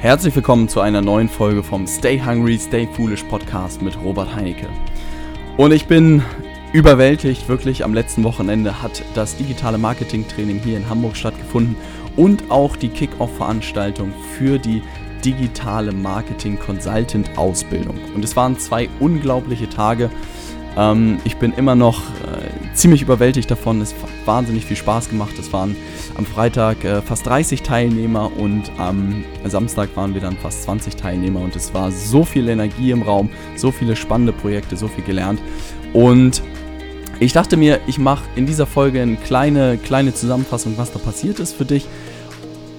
Herzlich willkommen zu einer neuen Folge vom Stay Hungry, Stay Foolish Podcast mit Robert Heinecke. Und ich bin überwältigt, wirklich am letzten Wochenende hat das digitale Marketing-Training hier in Hamburg stattgefunden und auch die Kick-Off-Veranstaltung für die digitale Marketing Consultant Ausbildung. Und es waren zwei unglaubliche Tage. Ähm, ich bin immer noch äh, ziemlich überwältigt davon. Es hat wahnsinnig viel Spaß gemacht. Es waren am Freitag äh, fast 30 Teilnehmer und am Samstag waren wir dann fast 20 Teilnehmer und es war so viel Energie im Raum, so viele spannende Projekte, so viel gelernt. Und ich dachte mir, ich mache in dieser Folge eine kleine, kleine Zusammenfassung, was da passiert ist für dich.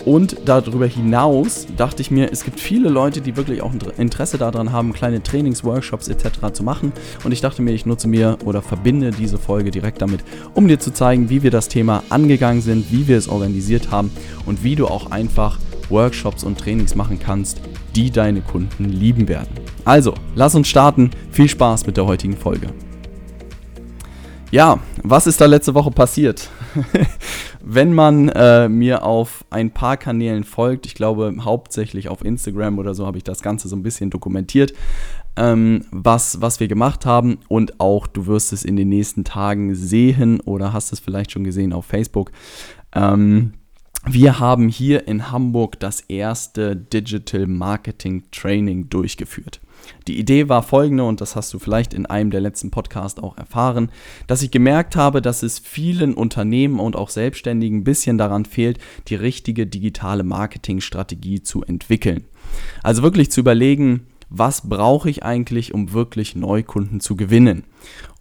Und darüber hinaus dachte ich mir, es gibt viele Leute, die wirklich auch Interesse daran haben, kleine Trainings, Workshops etc. zu machen. Und ich dachte mir, ich nutze mir oder verbinde diese Folge direkt damit, um dir zu zeigen, wie wir das Thema angegangen sind, wie wir es organisiert haben und wie du auch einfach Workshops und Trainings machen kannst, die deine Kunden lieben werden. Also, lass uns starten. Viel Spaß mit der heutigen Folge. Ja, was ist da letzte Woche passiert? Wenn man äh, mir auf ein paar Kanälen folgt, ich glaube hauptsächlich auf Instagram oder so, habe ich das Ganze so ein bisschen dokumentiert, ähm, was, was wir gemacht haben. Und auch du wirst es in den nächsten Tagen sehen oder hast es vielleicht schon gesehen auf Facebook. Ähm, wir haben hier in Hamburg das erste Digital Marketing Training durchgeführt. Die Idee war folgende, und das hast du vielleicht in einem der letzten Podcasts auch erfahren, dass ich gemerkt habe, dass es vielen Unternehmen und auch Selbstständigen ein bisschen daran fehlt, die richtige digitale Marketingstrategie zu entwickeln. Also wirklich zu überlegen, was brauche ich eigentlich, um wirklich Neukunden zu gewinnen.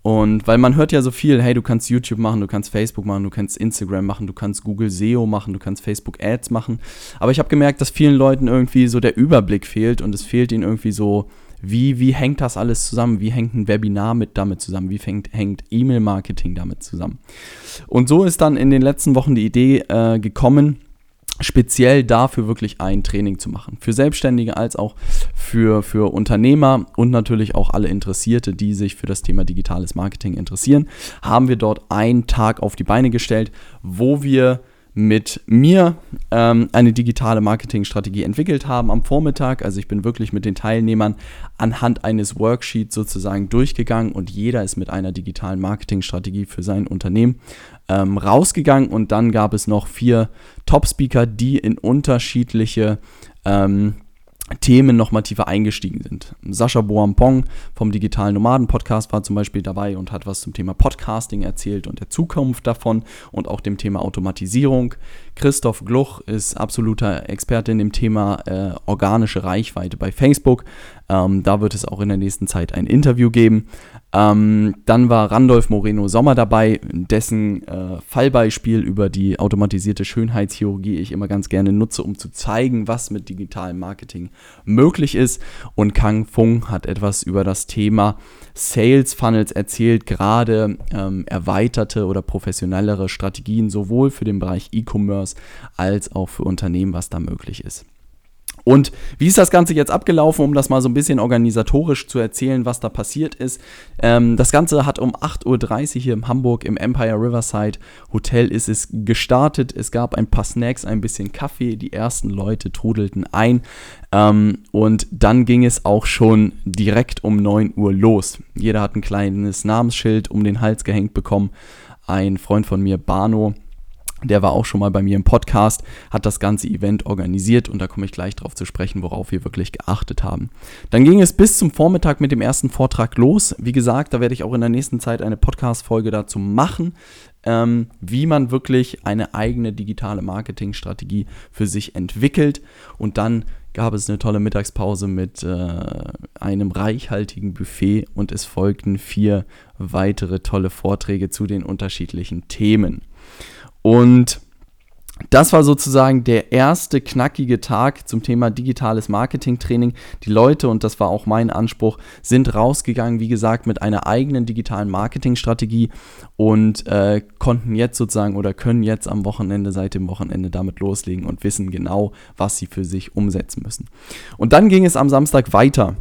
Und weil man hört ja so viel, hey, du kannst YouTube machen, du kannst Facebook machen, du kannst Instagram machen, du kannst Google SEO machen, du kannst Facebook Ads machen. Aber ich habe gemerkt, dass vielen Leuten irgendwie so der Überblick fehlt und es fehlt ihnen irgendwie so wie, wie hängt das alles zusammen? Wie hängt ein Webinar mit damit zusammen? Wie hängt, hängt E-Mail-Marketing damit zusammen? Und so ist dann in den letzten Wochen die Idee äh, gekommen, speziell dafür wirklich ein Training zu machen. Für Selbstständige als auch für, für Unternehmer und natürlich auch alle Interessierte, die sich für das Thema digitales Marketing interessieren, haben wir dort einen Tag auf die Beine gestellt, wo wir mit mir ähm, eine digitale Marketingstrategie entwickelt haben am Vormittag. Also ich bin wirklich mit den Teilnehmern anhand eines Worksheets sozusagen durchgegangen und jeder ist mit einer digitalen Marketingstrategie für sein Unternehmen ähm, rausgegangen und dann gab es noch vier Top-Speaker, die in unterschiedliche ähm, Themen nochmal tiefer eingestiegen sind. Sascha Boampong vom Digitalen Nomaden Podcast war zum Beispiel dabei und hat was zum Thema Podcasting erzählt und der Zukunft davon und auch dem Thema Automatisierung. Christoph Gluch ist absoluter Experte in dem Thema äh, organische Reichweite bei Facebook. Ähm, da wird es auch in der nächsten Zeit ein Interview geben. Ähm, dann war Randolph Moreno Sommer dabei, dessen äh, Fallbeispiel über die automatisierte Schönheitschirurgie ich immer ganz gerne nutze, um zu zeigen, was mit digitalem Marketing möglich ist. Und Kang Fung hat etwas über das Thema Sales Funnels erzählt, gerade ähm, erweiterte oder professionellere Strategien sowohl für den Bereich E-Commerce als auch für Unternehmen, was da möglich ist. Und wie ist das Ganze jetzt abgelaufen, um das mal so ein bisschen organisatorisch zu erzählen, was da passiert ist? Ähm, das Ganze hat um 8.30 Uhr hier in Hamburg im Empire Riverside Hotel ist es gestartet. Es gab ein paar Snacks, ein bisschen Kaffee. Die ersten Leute trudelten ein. Ähm, und dann ging es auch schon direkt um 9 Uhr los. Jeder hat ein kleines Namensschild um den Hals gehängt bekommen. Ein Freund von mir, Bano, der war auch schon mal bei mir im Podcast, hat das ganze Event organisiert und da komme ich gleich drauf zu sprechen, worauf wir wirklich geachtet haben. Dann ging es bis zum Vormittag mit dem ersten Vortrag los. Wie gesagt, da werde ich auch in der nächsten Zeit eine Podcast-Folge dazu machen, ähm, wie man wirklich eine eigene digitale Marketingstrategie für sich entwickelt. Und dann gab es eine tolle Mittagspause mit äh, einem reichhaltigen Buffet und es folgten vier weitere tolle Vorträge zu den unterschiedlichen Themen. Und das war sozusagen der erste knackige Tag zum Thema digitales Marketing-Training. Die Leute, und das war auch mein Anspruch, sind rausgegangen, wie gesagt, mit einer eigenen digitalen Marketingstrategie und äh, konnten jetzt sozusagen oder können jetzt am Wochenende, seit dem Wochenende damit loslegen und wissen genau, was sie für sich umsetzen müssen. Und dann ging es am Samstag weiter.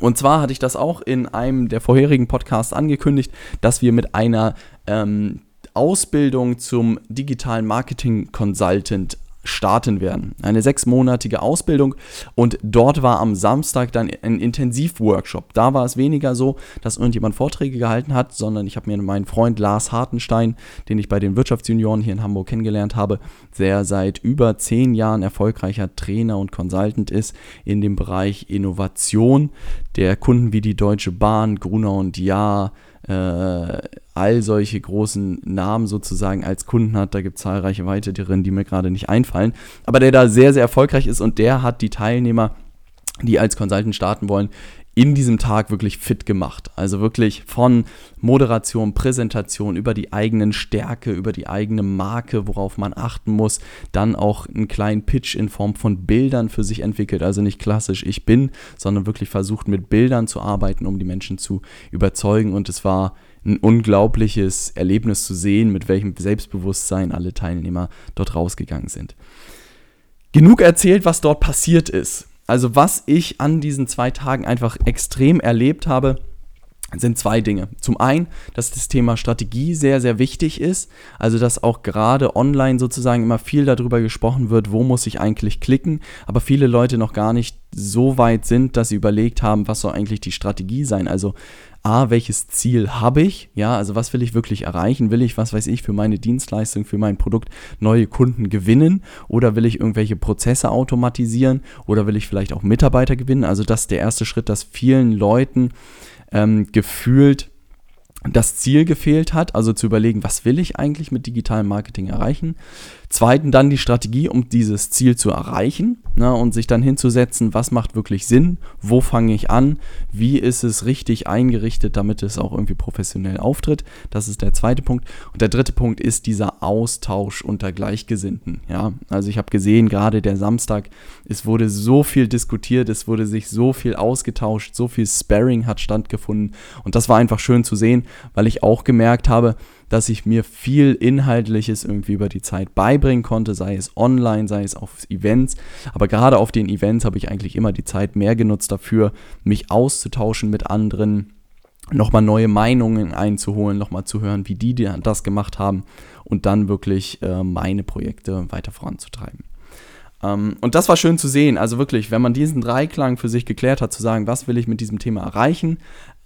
Und zwar hatte ich das auch in einem der vorherigen Podcasts angekündigt, dass wir mit einer ähm, Ausbildung zum digitalen Marketing Consultant starten werden. Eine sechsmonatige Ausbildung und dort war am Samstag dann ein Intensivworkshop. Da war es weniger so, dass irgendjemand Vorträge gehalten hat, sondern ich habe mir meinen Freund Lars Hartenstein, den ich bei den Wirtschaftsjunioren hier in Hamburg kennengelernt habe, der seit über zehn Jahren erfolgreicher Trainer und Consultant ist in dem Bereich Innovation, der Kunden wie die Deutsche Bahn, Gruner und Jahr, all solche großen Namen sozusagen als Kunden hat. Da gibt es zahlreiche weitere, die mir gerade nicht einfallen. Aber der da sehr, sehr erfolgreich ist und der hat die Teilnehmer, die als Consultant starten wollen, in diesem Tag wirklich fit gemacht. Also wirklich von Moderation, Präsentation über die eigenen Stärke, über die eigene Marke, worauf man achten muss, dann auch einen kleinen Pitch in Form von Bildern für sich entwickelt. Also nicht klassisch ich bin, sondern wirklich versucht mit Bildern zu arbeiten, um die Menschen zu überzeugen. Und es war ein unglaubliches Erlebnis zu sehen, mit welchem Selbstbewusstsein alle Teilnehmer dort rausgegangen sind. Genug erzählt, was dort passiert ist. Also was ich an diesen zwei Tagen einfach extrem erlebt habe, sind zwei Dinge. Zum einen, dass das Thema Strategie sehr, sehr wichtig ist. Also, dass auch gerade online sozusagen immer viel darüber gesprochen wird, wo muss ich eigentlich klicken, aber viele Leute noch gar nicht so weit sind, dass sie überlegt haben, was soll eigentlich die Strategie sein. Also, A, welches Ziel habe ich? Ja, also was will ich wirklich erreichen? Will ich, was weiß ich, für meine Dienstleistung, für mein Produkt neue Kunden gewinnen? Oder will ich irgendwelche Prozesse automatisieren? Oder will ich vielleicht auch Mitarbeiter gewinnen? Also das ist der erste Schritt, dass vielen Leuten ähm, gefühlt das Ziel gefehlt hat, also zu überlegen, was will ich eigentlich mit digitalem Marketing erreichen. Zweitens dann die Strategie, um dieses Ziel zu erreichen ne, und sich dann hinzusetzen, was macht wirklich Sinn, wo fange ich an, wie ist es richtig eingerichtet, damit es auch irgendwie professionell auftritt. Das ist der zweite Punkt. Und der dritte Punkt ist dieser Austausch unter Gleichgesinnten. Ja, also ich habe gesehen, gerade der Samstag, es wurde so viel diskutiert, es wurde sich so viel ausgetauscht, so viel Sparring hat stattgefunden und das war einfach schön zu sehen, weil ich auch gemerkt habe, dass ich mir viel Inhaltliches irgendwie über die Zeit beibringen konnte, sei es online, sei es auf Events. Aber gerade auf den Events habe ich eigentlich immer die Zeit mehr genutzt dafür, mich auszutauschen mit anderen, nochmal neue Meinungen einzuholen, nochmal zu hören, wie die das gemacht haben und dann wirklich äh, meine Projekte weiter voranzutreiben. Ähm, und das war schön zu sehen. Also wirklich, wenn man diesen Dreiklang für sich geklärt hat, zu sagen, was will ich mit diesem Thema erreichen,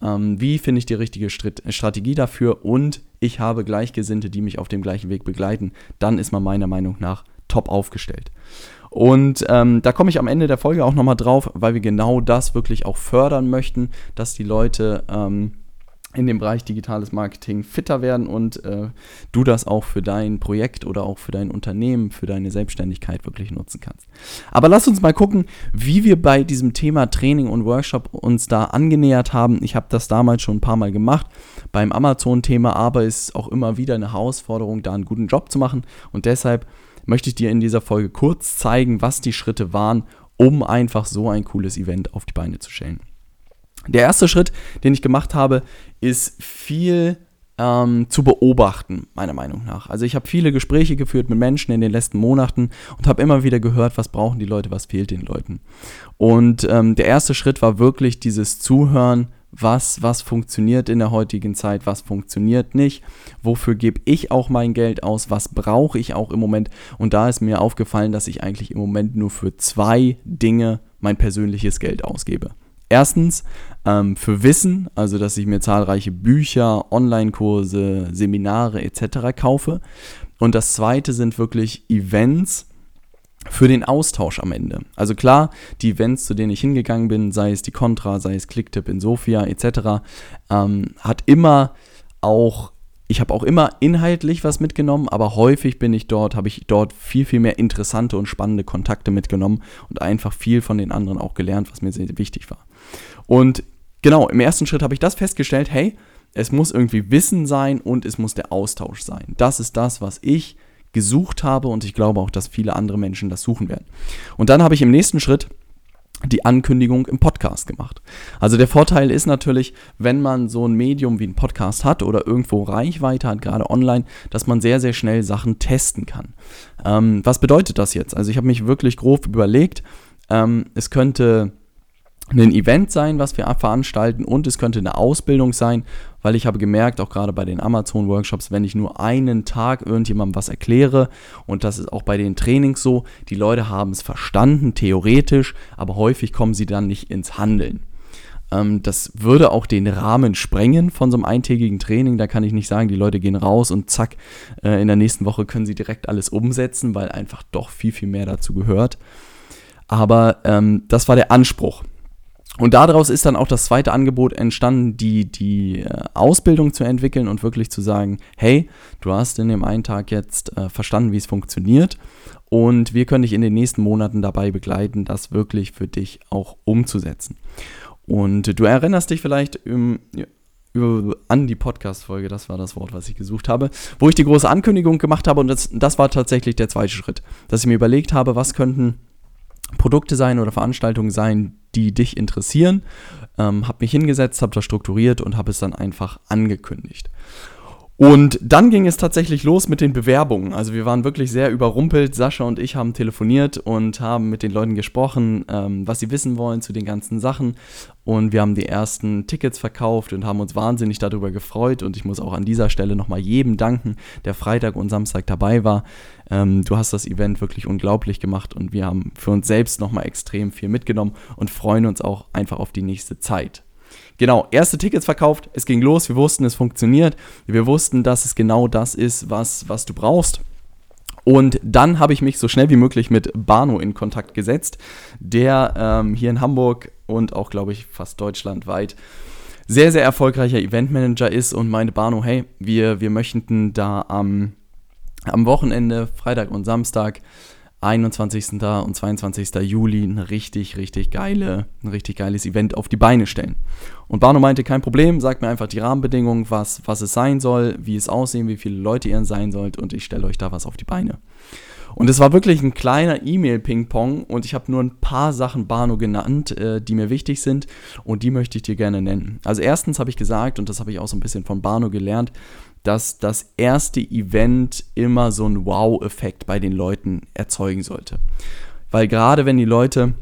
ähm, wie finde ich die richtige Strat Strategie dafür und ich habe Gleichgesinnte, die mich auf dem gleichen Weg begleiten, dann ist man meiner Meinung nach top aufgestellt. Und ähm, da komme ich am Ende der Folge auch nochmal drauf, weil wir genau das wirklich auch fördern möchten, dass die Leute ähm, in dem Bereich digitales Marketing fitter werden und äh, du das auch für dein Projekt oder auch für dein Unternehmen, für deine Selbstständigkeit wirklich nutzen kannst. Aber lass uns mal gucken, wie wir bei diesem Thema Training und Workshop uns da angenähert haben. Ich habe das damals schon ein paar Mal gemacht beim Amazon-Thema, aber es ist auch immer wieder eine Herausforderung, da einen guten Job zu machen und deshalb möchte ich dir in dieser Folge kurz zeigen, was die Schritte waren, um einfach so ein cooles Event auf die Beine zu stellen. Der erste Schritt, den ich gemacht habe, ist viel ähm, zu beobachten, meiner Meinung nach. Also ich habe viele Gespräche geführt mit Menschen in den letzten Monaten und habe immer wieder gehört, was brauchen die Leute, was fehlt den Leuten. Und ähm, der erste Schritt war wirklich dieses Zuhören, was, was funktioniert in der heutigen Zeit, was funktioniert nicht, wofür gebe ich auch mein Geld aus, was brauche ich auch im Moment. Und da ist mir aufgefallen, dass ich eigentlich im Moment nur für zwei Dinge mein persönliches Geld ausgebe. Erstens ähm, für Wissen, also dass ich mir zahlreiche Bücher, Online-Kurse, Seminare etc. kaufe. Und das zweite sind wirklich Events für den Austausch am Ende. Also klar, die Events, zu denen ich hingegangen bin, sei es die Contra, sei es Clicktip in Sofia etc., ähm, hat immer auch ich habe auch immer inhaltlich was mitgenommen, aber häufig bin ich dort, habe ich dort viel, viel mehr interessante und spannende Kontakte mitgenommen und einfach viel von den anderen auch gelernt, was mir sehr wichtig war. Und genau, im ersten Schritt habe ich das festgestellt, hey, es muss irgendwie Wissen sein und es muss der Austausch sein. Das ist das, was ich gesucht habe und ich glaube auch, dass viele andere Menschen das suchen werden. Und dann habe ich im nächsten Schritt die Ankündigung im Podcast gemacht. Also der Vorteil ist natürlich, wenn man so ein Medium wie ein Podcast hat oder irgendwo Reichweite hat, gerade online, dass man sehr, sehr schnell Sachen testen kann. Ähm, was bedeutet das jetzt? Also ich habe mich wirklich grob überlegt, ähm, es könnte ein Event sein, was wir veranstalten und es könnte eine Ausbildung sein, weil ich habe gemerkt, auch gerade bei den Amazon-Workshops, wenn ich nur einen Tag irgendjemandem was erkläre und das ist auch bei den Trainings so, die Leute haben es verstanden, theoretisch, aber häufig kommen sie dann nicht ins Handeln. Ähm, das würde auch den Rahmen sprengen von so einem eintägigen Training. Da kann ich nicht sagen, die Leute gehen raus und zack, äh, in der nächsten Woche können sie direkt alles umsetzen, weil einfach doch viel, viel mehr dazu gehört. Aber ähm, das war der Anspruch. Und daraus ist dann auch das zweite Angebot entstanden, die, die äh, Ausbildung zu entwickeln und wirklich zu sagen, hey, du hast in dem einen Tag jetzt äh, verstanden, wie es funktioniert und wir können dich in den nächsten Monaten dabei begleiten, das wirklich für dich auch umzusetzen. Und du erinnerst dich vielleicht im, an die Podcast-Folge, das war das Wort, was ich gesucht habe, wo ich die große Ankündigung gemacht habe und das, das war tatsächlich der zweite Schritt, dass ich mir überlegt habe, was könnten Produkte sein oder Veranstaltungen sein, die dich interessieren. Ähm, habe mich hingesetzt, habe das strukturiert und habe es dann einfach angekündigt. Und dann ging es tatsächlich los mit den Bewerbungen. Also wir waren wirklich sehr überrumpelt. Sascha und ich haben telefoniert und haben mit den Leuten gesprochen, ähm, was sie wissen wollen zu den ganzen Sachen. Und wir haben die ersten Tickets verkauft und haben uns wahnsinnig darüber gefreut. Und ich muss auch an dieser Stelle nochmal jedem danken, der Freitag und Samstag dabei war. Ähm, du hast das Event wirklich unglaublich gemacht und wir haben für uns selbst nochmal extrem viel mitgenommen und freuen uns auch einfach auf die nächste Zeit. Genau, erste Tickets verkauft, es ging los, wir wussten, es funktioniert, wir wussten, dass es genau das ist, was, was du brauchst. Und dann habe ich mich so schnell wie möglich mit Bano in Kontakt gesetzt, der ähm, hier in Hamburg und auch, glaube ich, fast deutschlandweit sehr, sehr erfolgreicher Eventmanager ist und meinte Bano, hey, wir, wir möchten da am, am Wochenende, Freitag und Samstag, 21. und 22. Juli ein richtig, richtig geile, ein richtig geiles Event auf die Beine stellen. Und Barno meinte, kein Problem, sagt mir einfach die Rahmenbedingungen, was, was es sein soll, wie es aussehen, wie viele Leute ihr sein sollt und ich stelle euch da was auf die Beine. Und es war wirklich ein kleiner E-Mail-Ping-Pong und ich habe nur ein paar Sachen Bano genannt, äh, die mir wichtig sind und die möchte ich dir gerne nennen. Also erstens habe ich gesagt, und das habe ich auch so ein bisschen von Bano gelernt, dass das erste Event immer so einen Wow-Effekt bei den Leuten erzeugen sollte. Weil gerade wenn die Leute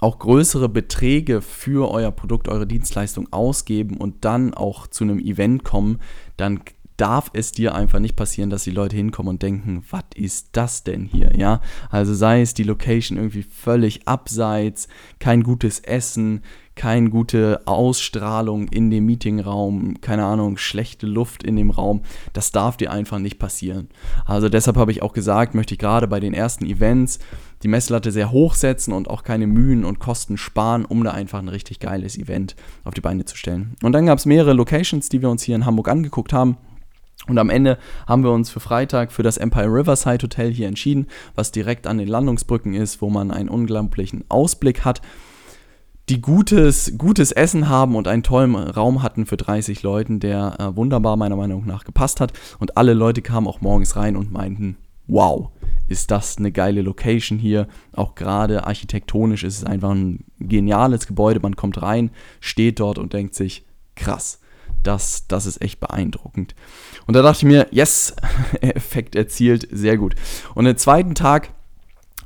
auch größere Beträge für euer Produkt, eure Dienstleistung ausgeben und dann auch zu einem Event kommen, dann darf es dir einfach nicht passieren, dass die Leute hinkommen und denken, was ist das denn hier, ja? Also sei es die Location irgendwie völlig abseits, kein gutes Essen, keine gute Ausstrahlung in dem Meetingraum, keine Ahnung, schlechte Luft in dem Raum. Das darf dir einfach nicht passieren. Also deshalb habe ich auch gesagt, möchte ich gerade bei den ersten Events die Messlatte sehr hoch setzen und auch keine Mühen und Kosten sparen, um da einfach ein richtig geiles Event auf die Beine zu stellen. Und dann gab es mehrere Locations, die wir uns hier in Hamburg angeguckt haben. Und am Ende haben wir uns für Freitag für das Empire Riverside Hotel hier entschieden, was direkt an den Landungsbrücken ist, wo man einen unglaublichen Ausblick hat, die gutes, gutes Essen haben und einen tollen Raum hatten für 30 Leuten, der äh, wunderbar meiner Meinung nach gepasst hat. Und alle Leute kamen auch morgens rein und meinten, wow, ist das eine geile Location hier. Auch gerade architektonisch ist es einfach ein geniales Gebäude. Man kommt rein, steht dort und denkt sich, krass das, das ist echt beeindruckend. Und da dachte ich mir, yes, Effekt erzielt, sehr gut. Und den zweiten Tag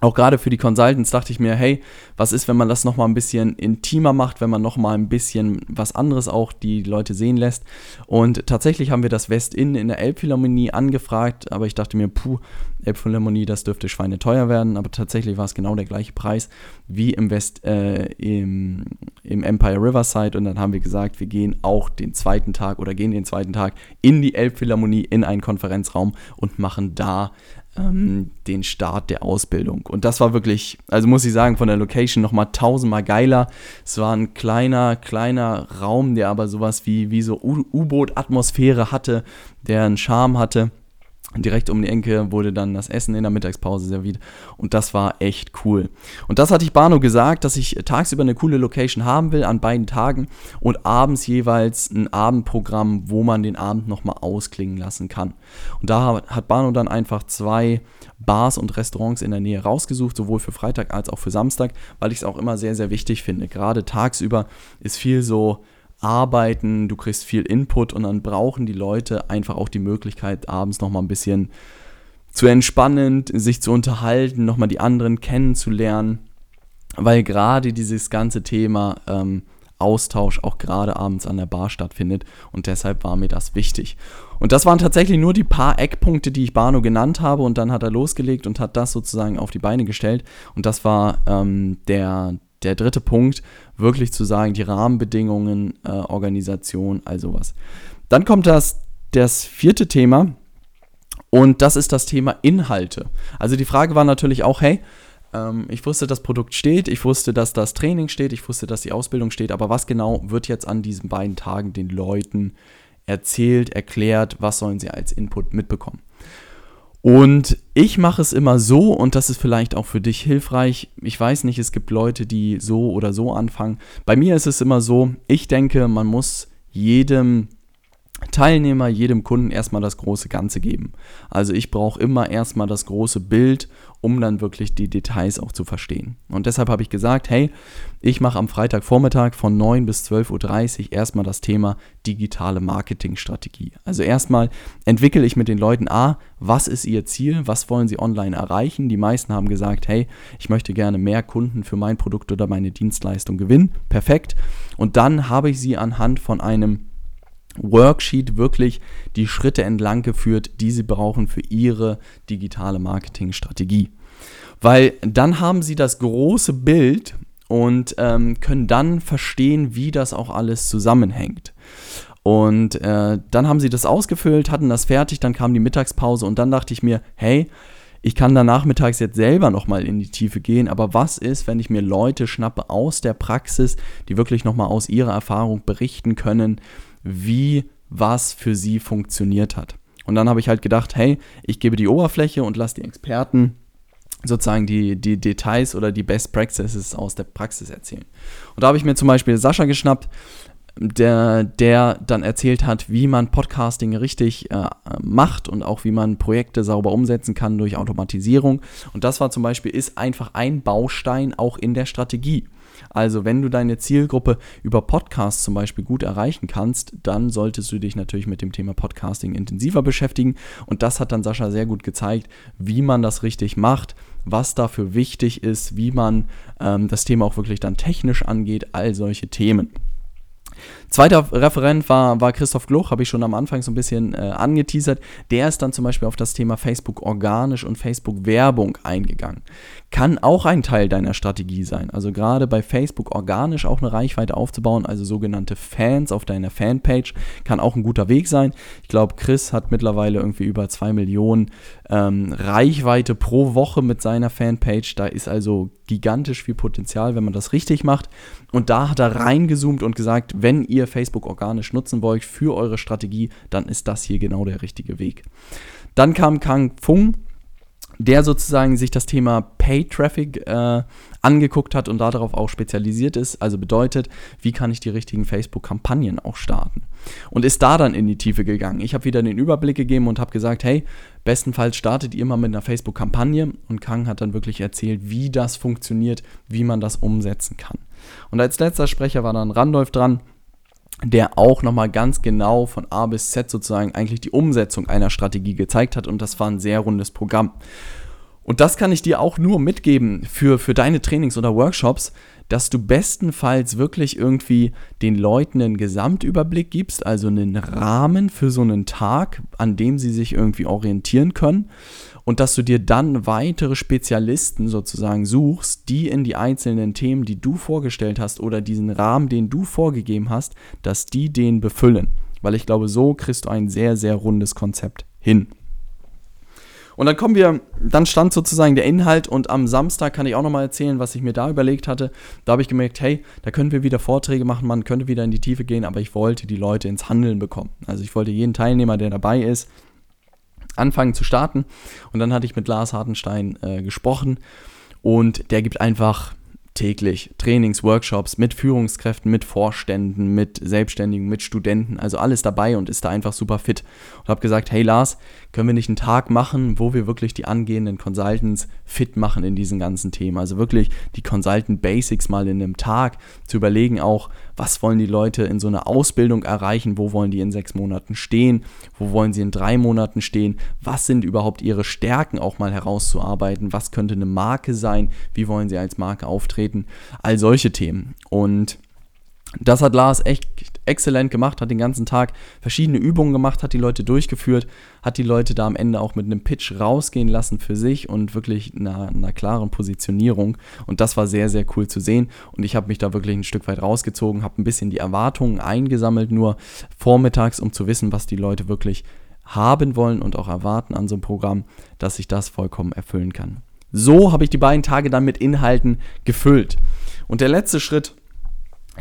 auch gerade für die Consultants dachte ich mir, hey, was ist, wenn man das nochmal ein bisschen intimer macht, wenn man nochmal ein bisschen was anderes auch die Leute sehen lässt. Und tatsächlich haben wir das West-In in der Elbphilharmonie angefragt, aber ich dachte mir, puh, Elbphilharmonie, das dürfte schweineteuer werden, aber tatsächlich war es genau der gleiche Preis wie im West, äh, im, im Empire Riverside und dann haben wir gesagt, wir gehen auch den zweiten Tag oder gehen den zweiten Tag in die Elbphilharmonie, in einen Konferenzraum und machen da ähm, den Start der Ausbildung. Und das war wirklich, also muss ich sagen, von der Location nochmal tausendmal geiler. Es war ein kleiner, kleiner Raum, der aber sowas wie, wie so U-Boot-Atmosphäre hatte, der einen Charme hatte. Direkt um die Ecke wurde dann das Essen in der Mittagspause serviert und das war echt cool. Und das hatte ich Bano gesagt, dass ich tagsüber eine coole Location haben will an beiden Tagen und abends jeweils ein Abendprogramm, wo man den Abend nochmal ausklingen lassen kann. Und da hat Bano dann einfach zwei Bars und Restaurants in der Nähe rausgesucht, sowohl für Freitag als auch für Samstag, weil ich es auch immer sehr, sehr wichtig finde. Gerade tagsüber ist viel so arbeiten, du kriegst viel Input und dann brauchen die Leute einfach auch die Möglichkeit, abends nochmal ein bisschen zu entspannen, sich zu unterhalten, nochmal die anderen kennenzulernen. weil gerade dieses ganze Thema ähm, Austausch auch gerade abends an der Bar stattfindet und deshalb war mir das wichtig. Und das waren tatsächlich nur die paar Eckpunkte, die ich Bano genannt habe und dann hat er losgelegt und hat das sozusagen auf die Beine gestellt und das war ähm, der, der dritte Punkt, wirklich zu sagen, die Rahmenbedingungen, äh, Organisation, all sowas. Dann kommt das, das vierte Thema und das ist das Thema Inhalte. Also die Frage war natürlich auch, hey, ähm, ich wusste, das Produkt steht, ich wusste, dass das Training steht, ich wusste, dass die Ausbildung steht, aber was genau wird jetzt an diesen beiden Tagen den Leuten erzählt, erklärt, was sollen sie als Input mitbekommen? Und ich mache es immer so, und das ist vielleicht auch für dich hilfreich. Ich weiß nicht, es gibt Leute, die so oder so anfangen. Bei mir ist es immer so, ich denke, man muss jedem Teilnehmer, jedem Kunden erstmal das große Ganze geben. Also ich brauche immer erstmal das große Bild, um dann wirklich die Details auch zu verstehen. Und deshalb habe ich gesagt, hey, ich mache am Freitagvormittag von 9 bis 12.30 Uhr erstmal das Thema digitale Marketingstrategie. Also erstmal entwickle ich mit den Leuten A, was ist ihr Ziel, was wollen sie online erreichen. Die meisten haben gesagt, hey, ich möchte gerne mehr Kunden für mein Produkt oder meine Dienstleistung gewinnen. Perfekt. Und dann habe ich sie anhand von einem Worksheet wirklich die Schritte entlang geführt, die Sie brauchen für Ihre digitale Marketingstrategie. Weil dann haben Sie das große Bild und ähm, können dann verstehen, wie das auch alles zusammenhängt. Und äh, dann haben sie das ausgefüllt, hatten das fertig, dann kam die Mittagspause und dann dachte ich mir, hey, ich kann da nachmittags jetzt selber nochmal in die Tiefe gehen, aber was ist, wenn ich mir Leute schnappe aus der Praxis, die wirklich nochmal aus ihrer Erfahrung berichten können, wie was für sie funktioniert hat. Und dann habe ich halt gedacht, hey, ich gebe die Oberfläche und lasse die Experten sozusagen die, die Details oder die Best Practices aus der Praxis erzählen. Und da habe ich mir zum Beispiel Sascha geschnappt, der, der dann erzählt hat, wie man Podcasting richtig äh, macht und auch wie man Projekte sauber umsetzen kann durch Automatisierung. Und das war zum Beispiel, ist einfach ein Baustein auch in der Strategie. Also wenn du deine Zielgruppe über Podcasts zum Beispiel gut erreichen kannst, dann solltest du dich natürlich mit dem Thema Podcasting intensiver beschäftigen. Und das hat dann Sascha sehr gut gezeigt, wie man das richtig macht, was dafür wichtig ist, wie man ähm, das Thema auch wirklich dann technisch angeht, all solche Themen. Zweiter Referent war, war Christoph Gluch, habe ich schon am Anfang so ein bisschen äh, angeteasert. Der ist dann zum Beispiel auf das Thema Facebook organisch und Facebook Werbung eingegangen. Kann auch ein Teil deiner Strategie sein. Also gerade bei Facebook organisch auch eine Reichweite aufzubauen, also sogenannte Fans auf deiner Fanpage, kann auch ein guter Weg sein. Ich glaube, Chris hat mittlerweile irgendwie über 2 Millionen ähm, Reichweite pro Woche mit seiner Fanpage. Da ist also gigantisch viel Potenzial, wenn man das richtig macht. Und da hat er reingezoomt und gesagt, wenn ihr Facebook organisch nutzen wollt für eure Strategie, dann ist das hier genau der richtige Weg. Dann kam Kang Fung, der sozusagen sich das Thema Pay Traffic äh, angeguckt hat und darauf auch spezialisiert ist. Also bedeutet, wie kann ich die richtigen Facebook-Kampagnen auch starten? Und ist da dann in die Tiefe gegangen. Ich habe wieder den Überblick gegeben und habe gesagt, hey, bestenfalls startet ihr mal mit einer Facebook-Kampagne. Und Kang hat dann wirklich erzählt, wie das funktioniert, wie man das umsetzen kann. Und als letzter Sprecher war dann Randolph dran der auch nochmal ganz genau von A bis Z sozusagen eigentlich die Umsetzung einer Strategie gezeigt hat und das war ein sehr rundes Programm. Und das kann ich dir auch nur mitgeben für, für deine Trainings oder Workshops, dass du bestenfalls wirklich irgendwie den Leuten einen Gesamtüberblick gibst, also einen Rahmen für so einen Tag, an dem sie sich irgendwie orientieren können und dass du dir dann weitere Spezialisten sozusagen suchst, die in die einzelnen Themen, die du vorgestellt hast oder diesen Rahmen, den du vorgegeben hast, dass die den befüllen. Weil ich glaube, so kriegst du ein sehr, sehr rundes Konzept hin. Und dann kommen wir, dann stand sozusagen der Inhalt und am Samstag kann ich auch nochmal erzählen, was ich mir da überlegt hatte. Da habe ich gemerkt, hey, da können wir wieder Vorträge machen, man könnte wieder in die Tiefe gehen, aber ich wollte die Leute ins Handeln bekommen. Also ich wollte jeden Teilnehmer, der dabei ist, anfangen zu starten. Und dann hatte ich mit Lars Hartenstein äh, gesprochen und der gibt einfach täglich Trainings, Workshops mit Führungskräften, mit Vorständen, mit Selbstständigen, mit Studenten, also alles dabei und ist da einfach super fit. Und habe gesagt, hey Lars, können wir nicht einen Tag machen, wo wir wirklich die angehenden Consultants fit machen in diesen ganzen Themen? Also wirklich die Consultant Basics mal in einem Tag zu überlegen auch, was wollen die Leute in so einer Ausbildung erreichen, wo wollen die in sechs Monaten stehen, wo wollen sie in drei Monaten stehen, was sind überhaupt ihre Stärken auch mal herauszuarbeiten, was könnte eine Marke sein, wie wollen sie als Marke auftreten? All solche Themen. Und das hat Lars echt exzellent gemacht, hat den ganzen Tag verschiedene Übungen gemacht, hat die Leute durchgeführt, hat die Leute da am Ende auch mit einem Pitch rausgehen lassen für sich und wirklich einer, einer klaren Positionierung. Und das war sehr, sehr cool zu sehen. Und ich habe mich da wirklich ein Stück weit rausgezogen, habe ein bisschen die Erwartungen eingesammelt, nur vormittags, um zu wissen, was die Leute wirklich haben wollen und auch erwarten an so einem Programm, dass ich das vollkommen erfüllen kann. So habe ich die beiden Tage dann mit Inhalten gefüllt. Und der letzte Schritt,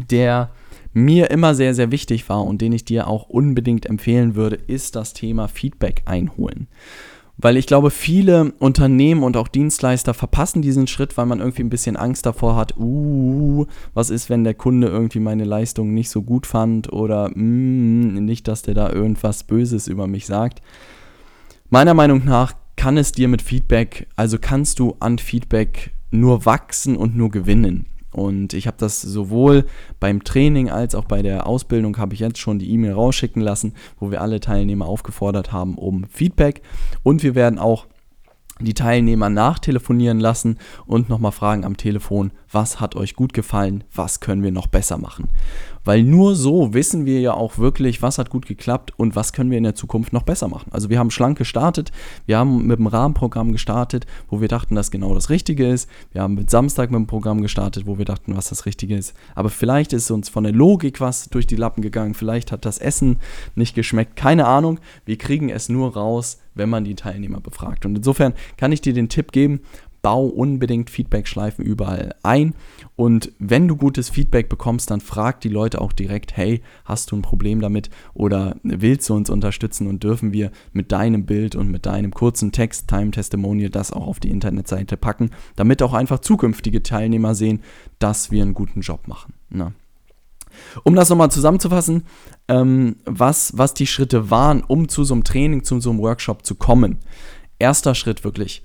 der mir immer sehr, sehr wichtig war und den ich dir auch unbedingt empfehlen würde, ist das Thema Feedback einholen. Weil ich glaube, viele Unternehmen und auch Dienstleister verpassen diesen Schritt, weil man irgendwie ein bisschen Angst davor hat, uh, was ist, wenn der Kunde irgendwie meine Leistung nicht so gut fand oder mm, nicht, dass der da irgendwas Böses über mich sagt. Meiner Meinung nach kann es dir mit Feedback, also kannst du an Feedback nur wachsen und nur gewinnen. Und ich habe das sowohl beim Training als auch bei der Ausbildung habe ich jetzt schon die E-Mail rausschicken lassen, wo wir alle Teilnehmer aufgefordert haben um Feedback. Und wir werden auch die Teilnehmer nachtelefonieren lassen und nochmal fragen am Telefon, was hat euch gut gefallen, was können wir noch besser machen. Weil nur so wissen wir ja auch wirklich, was hat gut geklappt und was können wir in der Zukunft noch besser machen. Also wir haben schlank gestartet, wir haben mit dem Rahmenprogramm gestartet, wo wir dachten, dass genau das Richtige ist. Wir haben mit Samstag mit dem Programm gestartet, wo wir dachten, was das Richtige ist. Aber vielleicht ist uns von der Logik was durch die Lappen gegangen, vielleicht hat das Essen nicht geschmeckt, keine Ahnung. Wir kriegen es nur raus, wenn man die Teilnehmer befragt. Und insofern kann ich dir den Tipp geben, bau unbedingt Feedback-Schleifen überall ein. Und wenn du gutes Feedback bekommst, dann frag die Leute auch direkt, hey, hast du ein Problem damit oder willst du uns unterstützen und dürfen wir mit deinem Bild und mit deinem kurzen Text, Time Testimonial, das auch auf die Internetseite packen, damit auch einfach zukünftige Teilnehmer sehen, dass wir einen guten Job machen. Na. Um das nochmal zusammenzufassen, ähm, was, was die Schritte waren, um zu so einem Training, zu so einem Workshop zu kommen. Erster Schritt wirklich,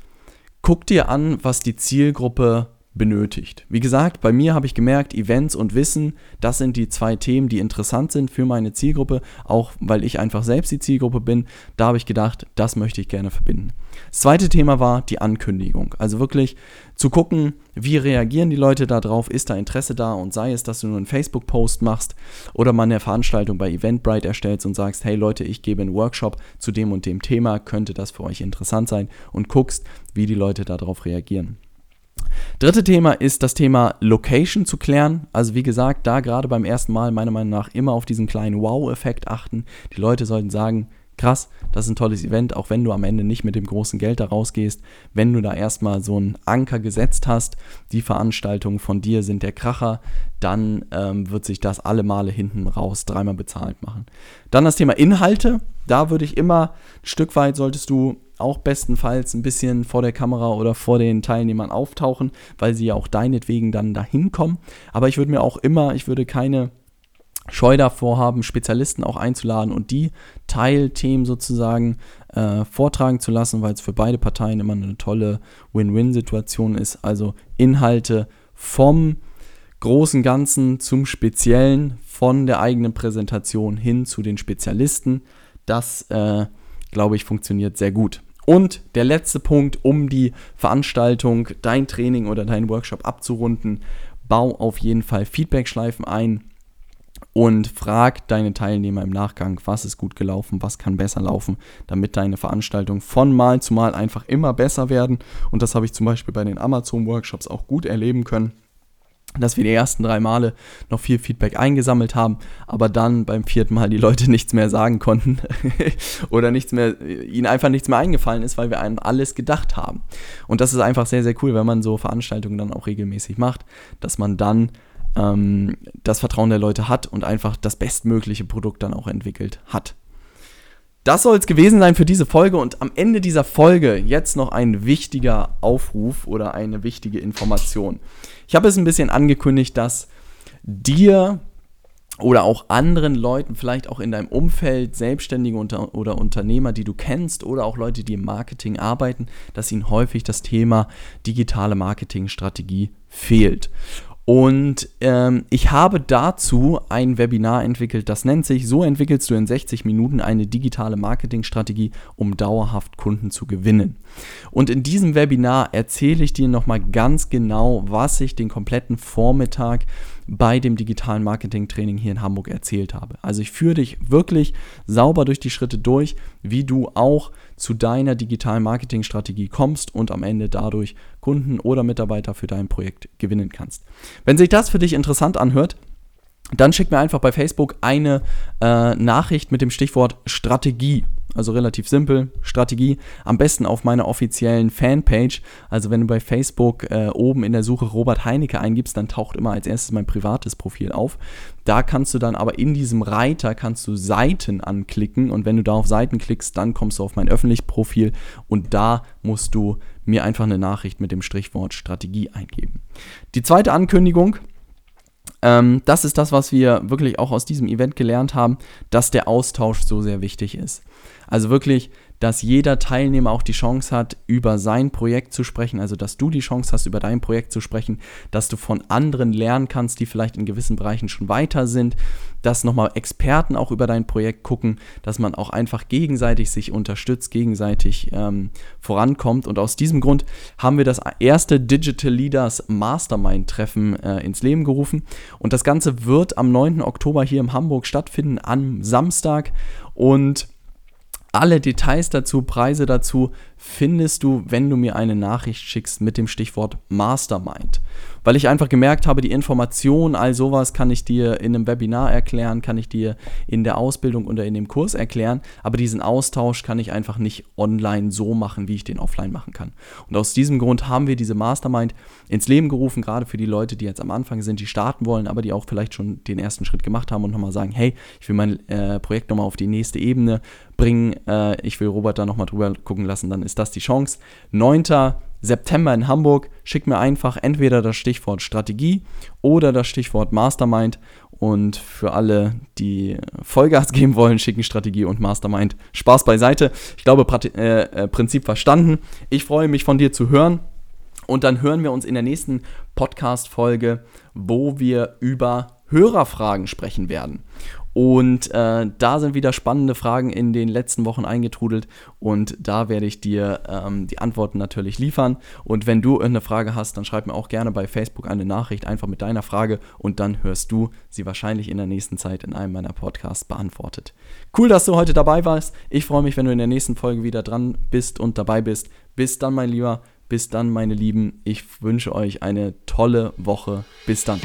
guck dir an, was die Zielgruppe benötigt. Wie gesagt, bei mir habe ich gemerkt, Events und Wissen, das sind die zwei Themen, die interessant sind für meine Zielgruppe, auch weil ich einfach selbst die Zielgruppe bin. Da habe ich gedacht, das möchte ich gerne verbinden. Das zweite Thema war die Ankündigung. Also wirklich zu gucken, wie reagieren die Leute darauf, ist da Interesse da und sei es, dass du nur einen Facebook-Post machst oder mal eine Veranstaltung bei Eventbrite erstellst und sagst, hey Leute, ich gebe einen Workshop zu dem und dem Thema, könnte das für euch interessant sein und guckst, wie die Leute darauf reagieren. Dritte Thema ist das Thema Location zu klären. Also wie gesagt, da gerade beim ersten Mal meiner Meinung nach immer auf diesen kleinen Wow-Effekt achten. Die Leute sollten sagen, krass, das ist ein tolles Event, auch wenn du am Ende nicht mit dem großen Geld da rausgehst, wenn du da erstmal so einen Anker gesetzt hast, die Veranstaltungen von dir sind der Kracher, dann ähm, wird sich das alle Male hinten raus dreimal bezahlt machen. Dann das Thema Inhalte, da würde ich immer ein Stück weit solltest du auch bestenfalls ein bisschen vor der Kamera oder vor den Teilnehmern auftauchen, weil sie ja auch deinetwegen dann dahin kommen. Aber ich würde mir auch immer, ich würde keine Scheu davor haben, Spezialisten auch einzuladen und die Teilthemen sozusagen äh, vortragen zu lassen, weil es für beide Parteien immer eine tolle Win-Win-Situation ist. Also Inhalte vom großen Ganzen zum Speziellen, von der eigenen Präsentation hin zu den Spezialisten. Das, äh, glaube ich, funktioniert sehr gut. Und der letzte Punkt, um die Veranstaltung, dein Training oder dein Workshop abzurunden, bau auf jeden Fall Feedback-Schleifen ein und frag deine Teilnehmer im Nachgang, was ist gut gelaufen, was kann besser laufen, damit deine Veranstaltungen von Mal zu Mal einfach immer besser werden. Und das habe ich zum Beispiel bei den Amazon-Workshops auch gut erleben können dass wir die ersten drei Male noch viel Feedback eingesammelt haben, aber dann beim vierten Mal die Leute nichts mehr sagen konnten oder nichts mehr, ihnen einfach nichts mehr eingefallen ist, weil wir einem alles gedacht haben. Und das ist einfach sehr, sehr cool, wenn man so Veranstaltungen dann auch regelmäßig macht, dass man dann ähm, das Vertrauen der Leute hat und einfach das bestmögliche Produkt dann auch entwickelt hat. Das soll es gewesen sein für diese Folge und am Ende dieser Folge jetzt noch ein wichtiger Aufruf oder eine wichtige Information. Ich habe es ein bisschen angekündigt, dass dir oder auch anderen Leuten, vielleicht auch in deinem Umfeld, Selbstständige unter, oder Unternehmer, die du kennst oder auch Leute, die im Marketing arbeiten, dass ihnen häufig das Thema digitale Marketingstrategie fehlt. Und ähm, ich habe dazu ein Webinar entwickelt, das nennt sich So entwickelst du in 60 Minuten eine digitale Marketingstrategie, um dauerhaft Kunden zu gewinnen. Und in diesem Webinar erzähle ich dir nochmal ganz genau, was ich den kompletten Vormittag bei dem digitalen Marketing-Training hier in Hamburg erzählt habe. Also ich führe dich wirklich sauber durch die Schritte durch, wie du auch zu deiner digitalen Marketingstrategie kommst und am Ende dadurch Kunden oder Mitarbeiter für dein Projekt gewinnen kannst. Wenn sich das für dich interessant anhört, dann schick mir einfach bei Facebook eine äh, Nachricht mit dem Stichwort Strategie also relativ simpel. Strategie am besten auf meiner offiziellen Fanpage. Also wenn du bei Facebook äh, oben in der Suche Robert Heinecke eingibst, dann taucht immer als erstes mein privates Profil auf. Da kannst du dann aber in diesem Reiter kannst du Seiten anklicken und wenn du da auf Seiten klickst, dann kommst du auf mein öffentliches Profil und da musst du mir einfach eine Nachricht mit dem Strichwort Strategie eingeben. Die zweite Ankündigung ähm, das ist das, was wir wirklich auch aus diesem Event gelernt haben, dass der Austausch so sehr wichtig ist. Also wirklich dass jeder Teilnehmer auch die Chance hat, über sein Projekt zu sprechen, also dass du die Chance hast, über dein Projekt zu sprechen, dass du von anderen lernen kannst, die vielleicht in gewissen Bereichen schon weiter sind, dass nochmal Experten auch über dein Projekt gucken, dass man auch einfach gegenseitig sich unterstützt, gegenseitig ähm, vorankommt. Und aus diesem Grund haben wir das erste Digital Leaders Mastermind-Treffen äh, ins Leben gerufen. Und das Ganze wird am 9. Oktober hier in Hamburg stattfinden, am Samstag. Und alle Details dazu, Preise dazu findest du, wenn du mir eine Nachricht schickst mit dem Stichwort Mastermind weil ich einfach gemerkt habe, die Information, all sowas kann ich dir in einem Webinar erklären, kann ich dir in der Ausbildung oder in dem Kurs erklären, aber diesen Austausch kann ich einfach nicht online so machen, wie ich den offline machen kann. Und aus diesem Grund haben wir diese Mastermind ins Leben gerufen, gerade für die Leute, die jetzt am Anfang sind, die starten wollen, aber die auch vielleicht schon den ersten Schritt gemacht haben und nochmal sagen, hey, ich will mein äh, Projekt nochmal auf die nächste Ebene bringen, äh, ich will Robert da nochmal drüber gucken lassen, dann ist das die Chance. 9. September in Hamburg. Schick mir einfach entweder das Stichwort Strategie oder das Stichwort Mastermind. Und für alle, die Vollgas geben wollen, schicken Strategie und Mastermind. Spaß beiseite. Ich glaube, äh, äh, Prinzip verstanden. Ich freue mich von dir zu hören. Und dann hören wir uns in der nächsten Podcast-Folge, wo wir über Hörerfragen sprechen werden. Und äh, da sind wieder spannende Fragen in den letzten Wochen eingetrudelt und da werde ich dir ähm, die Antworten natürlich liefern. Und wenn du irgendeine Frage hast, dann schreib mir auch gerne bei Facebook eine Nachricht einfach mit deiner Frage und dann hörst du sie wahrscheinlich in der nächsten Zeit in einem meiner Podcasts beantwortet. Cool, dass du heute dabei warst. Ich freue mich, wenn du in der nächsten Folge wieder dran bist und dabei bist. Bis dann, mein Lieber. Bis dann, meine Lieben. Ich wünsche euch eine tolle Woche. Bis dann.